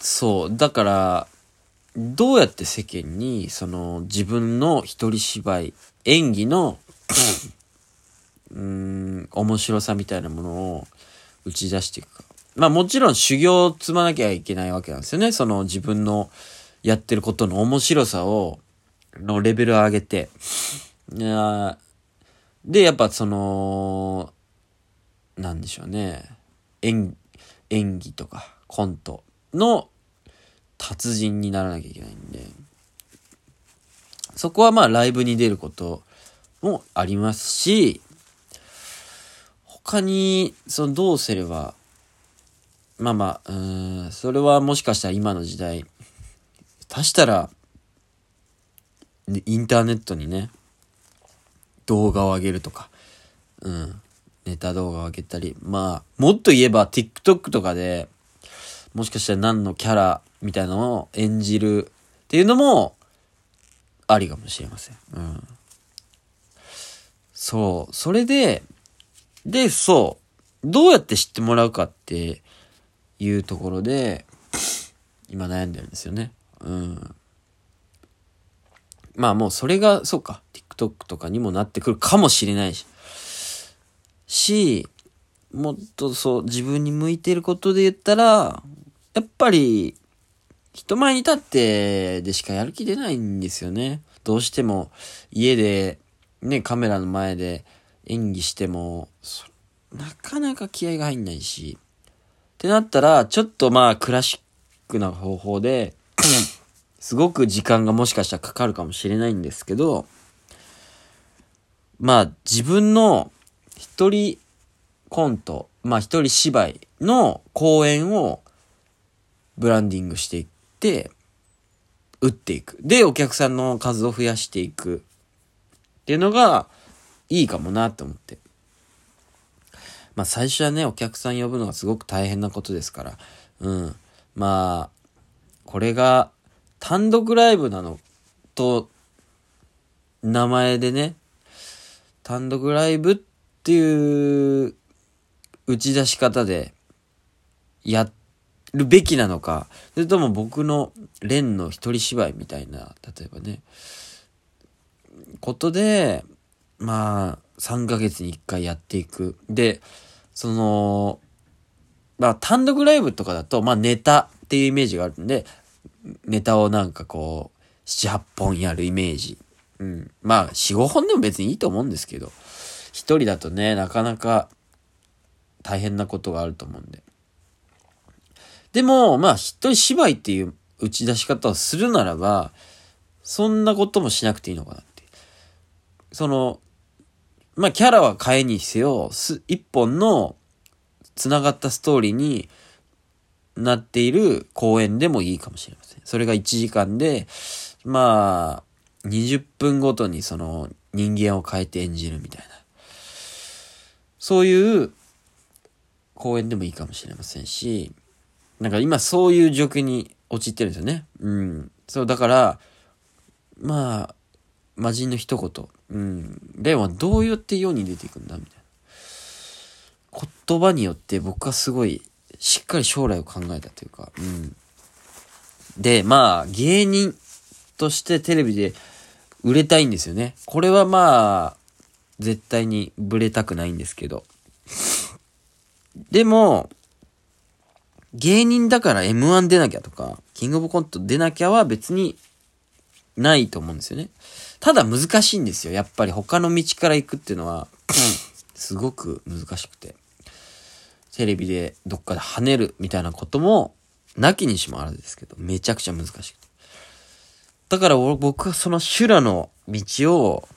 そう。だから、どうやって世間に、その、自分の一人芝居、演技の、うん、面白さみたいなものを打ち出していくか。まあもちろん修行を積まなきゃいけないわけなんですよね。その自分のやってることの面白さを、のレベルを上げて。で、やっぱその、なんでしょうね。演、演技とかコントの達人にならなきゃいけないんで。そこはまあライブに出ることもありますし、他に、そのどうすれば、まあまあ、うん、それはもしかしたら今の時代、足したら、インターネットにね、動画を上げるとか、うん、ネタ動画を上げたり、まあ、もっと言えば TikTok とかで、もしかしたら何のキャラみたいなのを演じるっていうのも、ありかもしれません。うん。そう。それで、で、そう。どうやって知ってもらうかっていうところで、今悩んでるんですよね。うん。まあもうそれが、そうか。TikTok とかにもなってくるかもしれないし。し、もっとそう、自分に向いてることで言ったら、やっぱり、人前に立ってでしかやる気出ないんですよね。どうしても家でね、カメラの前で演技しても、なかなか気合が入んないし。ってなったら、ちょっとまあクラシックな方法で、すごく時間がもしかしたらかかるかもしれないんですけど、まあ自分の一人コント、まあ一人芝居の公演をブランディングしていって、打っていく。で、お客さんの数を増やしていく。っていうのが、いいかもなって思って。まあ最初はね、お客さん呼ぶのがすごく大変なことですから。うん。まあ、これが単独ライブなのと、名前でね、単独ライブっていう打ち出し方でやっるべきなのか、それとも僕の連の一人芝居みたいな、例えばね、ことで、まあ、3ヶ月に1回やっていく。で、その、まあ単独ライブとかだと、まあネタっていうイメージがあるんで、ネタをなんかこう、7、8本やるイメージ。うん。まあ、4、5本でも別にいいと思うんですけど、一人だとね、なかなか大変なことがあると思うんで。でも、まあ、一人芝居っていう打ち出し方をするならば、そんなこともしなくていいのかなって。その、まあ、キャラは変えにせよ、す、一本の繋がったストーリーになっている公演でもいいかもしれません。それが1時間で、まあ、20分ごとにその人間を変えて演じるみたいな。そういう公演でもいいかもしれませんし、なんか今そういう状況に陥ってるんですよね。うん。そう、だから、まあ、魔人の一言。うん。レオはどうやって世に出ていくんだみたいな。言葉によって僕はすごいしっかり将来を考えたというか、うん。で、まあ、芸人としてテレビで売れたいんですよね。これはまあ、絶対にブレたくないんですけど。でも、芸人だから M1 出なきゃとか、キングオブコント出なきゃは別にないと思うんですよね。ただ難しいんですよ。やっぱり他の道から行くっていうのは、すごく難しくて。テレビでどっかで跳ねるみたいなことも、なきにしもあらずですけど、めちゃくちゃ難しくて。だから俺僕はその修羅の道を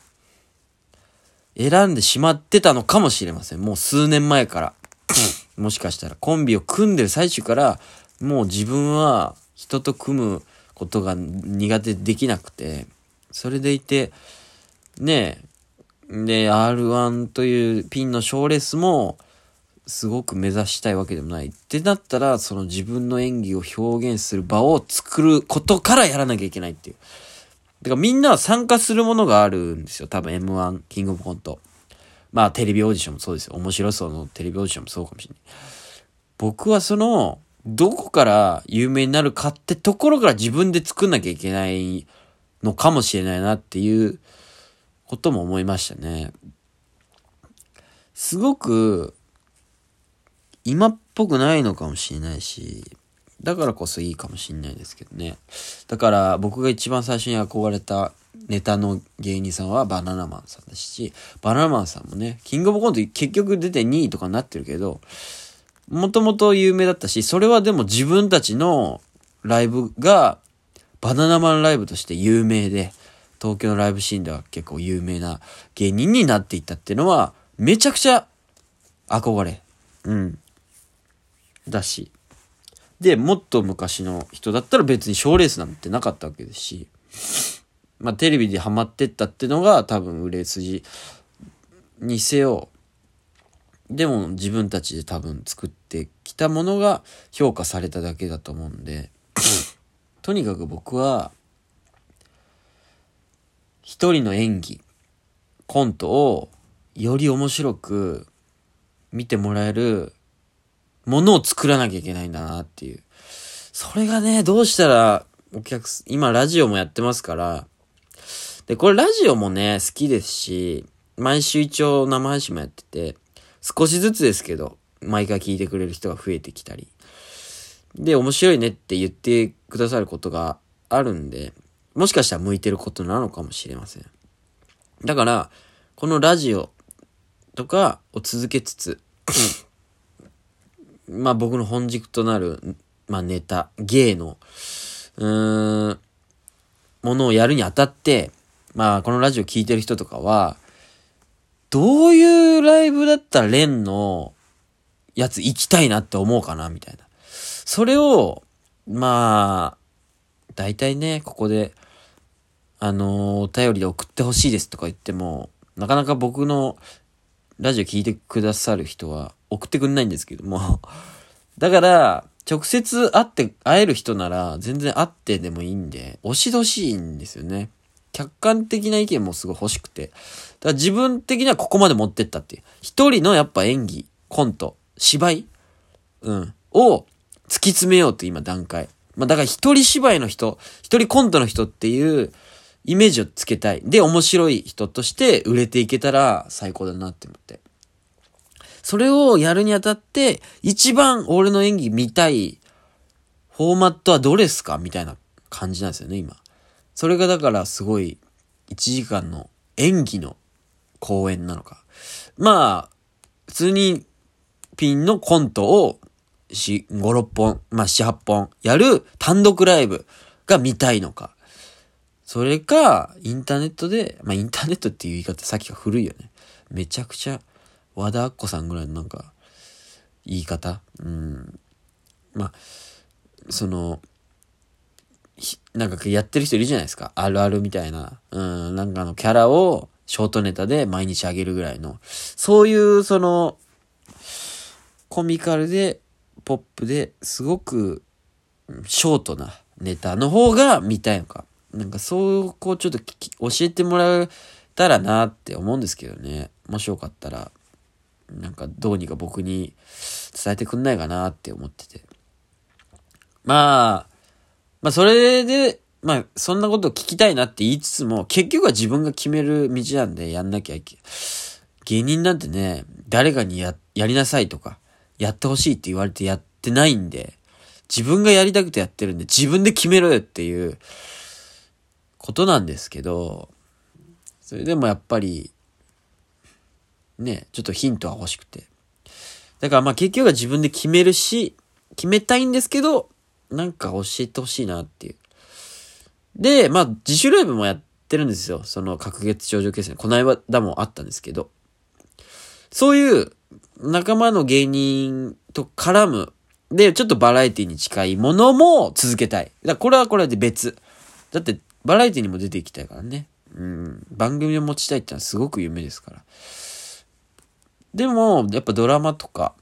選んでしまってたのかもしれません。もう数年前から。もしかしたらコンビを組んでる最中から、もう自分は人と組むことが苦手できなくて、それでいて、ねえ、で、R1 というピンの賞レースも、すごく目指したいわけでもない。ってなったら、その自分の演技を表現する場を作ることからやらなきゃいけないっていう。だからみんなは参加するものがあるんですよ。多分 M1、キングオブコント。まあテレビオーディションもそうですよ。面白そうのテレビオーディションもそうかもしれない。僕はそのどこから有名になるかってところから自分で作んなきゃいけないのかもしれないなっていうことも思いましたね。すごく今っぽくないのかもしれないし、だからこそいいかもしれないですけどね。だから僕が一番最初に憧れたネタの芸人さんはバナナマンさんだし、バナナマンさんもね、キングオブコント結局出て2位とかになってるけど、もともと有名だったし、それはでも自分たちのライブがバナナマンライブとして有名で、東京のライブシーンでは結構有名な芸人になっていったっていうのは、めちゃくちゃ憧れ。うん。だし。で、もっと昔の人だったら別に賞レースなんてなかったわけですし。まあ、テレビでハマってったってのが多分売れ筋にせよ、でも自分たちで多分作ってきたものが評価されただけだと思うんで、とにかく僕は、一人の演技、コントをより面白く見てもらえるものを作らなきゃいけないんだなっていう。それがね、どうしたらお客今ラジオもやってますから、で、これラジオもね、好きですし、毎週一応生配信もやってて、少しずつですけど、毎回聞いてくれる人が増えてきたり。で、面白いねって言ってくださることがあるんで、もしかしたら向いてることなのかもしれません。だから、このラジオとかを続けつつ、まあ僕の本軸となる、まあネタ、芸の、うーん、ものをやるにあたって、まあ、このラジオ聞いてる人とかは、どういうライブだったらレンのやつ行きたいなって思うかなみたいな。それを、まあ、大体ね、ここで、あのー、お便りで送ってほしいですとか言っても、なかなか僕のラジオ聞いてくださる人は送ってくんないんですけども。だから、直接会って、会える人なら全然会ってでもいいんで、押しどしいんですよね。客観的な意見もすごい欲しくて。だから自分的にはここまで持ってったっていう。一人のやっぱ演技、コント、芝居うん。を突き詰めようって今段階。まあだから一人芝居の人、一人コントの人っていうイメージをつけたい。で、面白い人として売れていけたら最高だなって思って。それをやるにあたって、一番俺の演技見たいフォーマットはどれっすかみたいな感じなんですよね、今。それがだからすごい1時間の演技の公演なのか。まあ、普通にピンのコントを4、5、6本、まあ7、8本やる単独ライブが見たいのか。それか、インターネットで、まあインターネットっていう言い方さっきが古いよね。めちゃくちゃ和田アッコさんぐらいのなんか、言い方？うん。まあ、その、なんかやってる人いるじゃないですか。あるあるみたいな。うん、なんかあのキャラをショートネタで毎日あげるぐらいの。そういうその、コミカルで、ポップですごくショートなネタの方が見たいのか。なんかそうこうちょっと教えてもらえたらなって思うんですけどね。もしよかったら、なんかどうにか僕に伝えてくんないかなって思ってて。まあ、まあそれで、まあそんなこと聞きたいなって言いつつも、結局は自分が決める道なんでやんなきゃいけない。芸人なんてね、誰かにや、やりなさいとか、やってほしいって言われてやってないんで、自分がやりたくてやってるんで、自分で決めろよっていうことなんですけど、それでもやっぱり、ね、ちょっとヒントは欲しくて。だからまあ結局は自分で決めるし、決めたいんですけど、なんか教えてほしいなっていう。で、まあ、自主ライブもやってるんですよ。その、隔月頂上決戦。この間もあったんですけど。そういう仲間の芸人と絡む。で、ちょっとバラエティに近いものも続けたい。だこれはこれで別。だって、バラエティにも出ていきたいからね。うん。番組を持ちたいってのはすごく夢ですから。でも、やっぱドラマとか、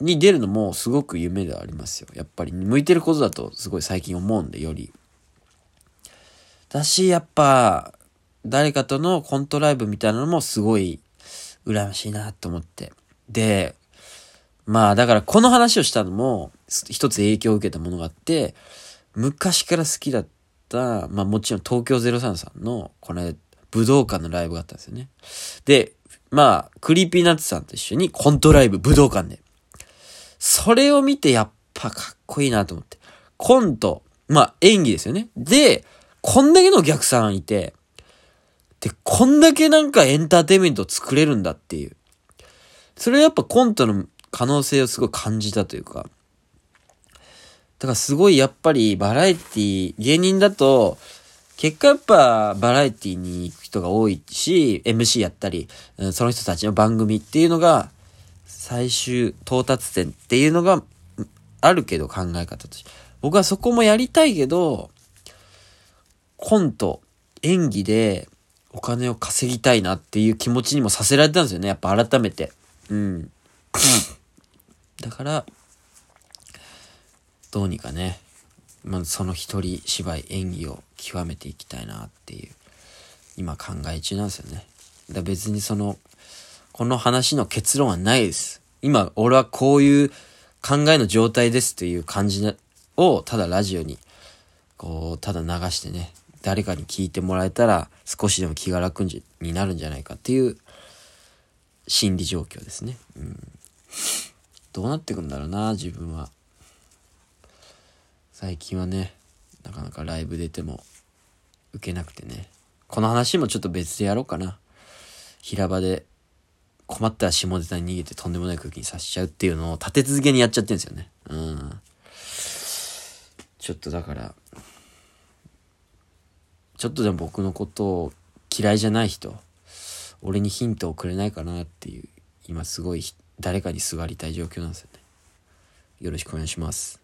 に出るのもすごく夢ではありますよ。やっぱり向いてることだとすごい最近思うんで、より。だし、やっぱ、誰かとのコントライブみたいなのもすごい羨ましいなと思って。で、まあだからこの話をしたのも、一つ影響を受けたものがあって、昔から好きだった、まあもちろん東京03さんの、この武道館のライブがあったんですよね。で、まあ、 Creepy Nuts さんと一緒にコントライブ武道館で。それを見てやっぱかっこいいなと思って。コント、まあ演技ですよね。で、こんだけのお客さんいて、で、こんだけなんかエンターテイメントを作れるんだっていう。それはやっぱコントの可能性をすごい感じたというか。だからすごいやっぱりバラエティ芸人だと、結果やっぱバラエティに行く人が多いし、MC やったり、その人たちの番組っていうのが、最終到達点っていうのがあるけど考え方として。僕はそこもやりたいけど、コント、演技でお金を稼ぎたいなっていう気持ちにもさせられたんですよね。やっぱ改めて。うん。だから、どうにかね、まあ、その一人芝居演技を極めていきたいなっていう今考え中なんですよねだ別にそのこの話の結論はないです。今俺はこういう考えの状態ですという感じをただラジオにこうただ流してね誰かに聞いてもらえたら少しでも気が楽にになるんじゃないかっていう心理状況ですね。うん。どうなってくんだろうな自分は。最近はねなかなかライブ出ても受けなくてね。この話もちょっと別でやろうかな。平場で困ったら下ネタに逃げてとんでもない空気にさせちゃうっていうのを立て続けにやっちゃってるんですよね。うん。ちょっとだからちょっとでも僕のことを嫌いじゃない人俺にヒントをくれないかなっていう今すごい誰かにすがりたい状況なんですよね。よろしくお願いします。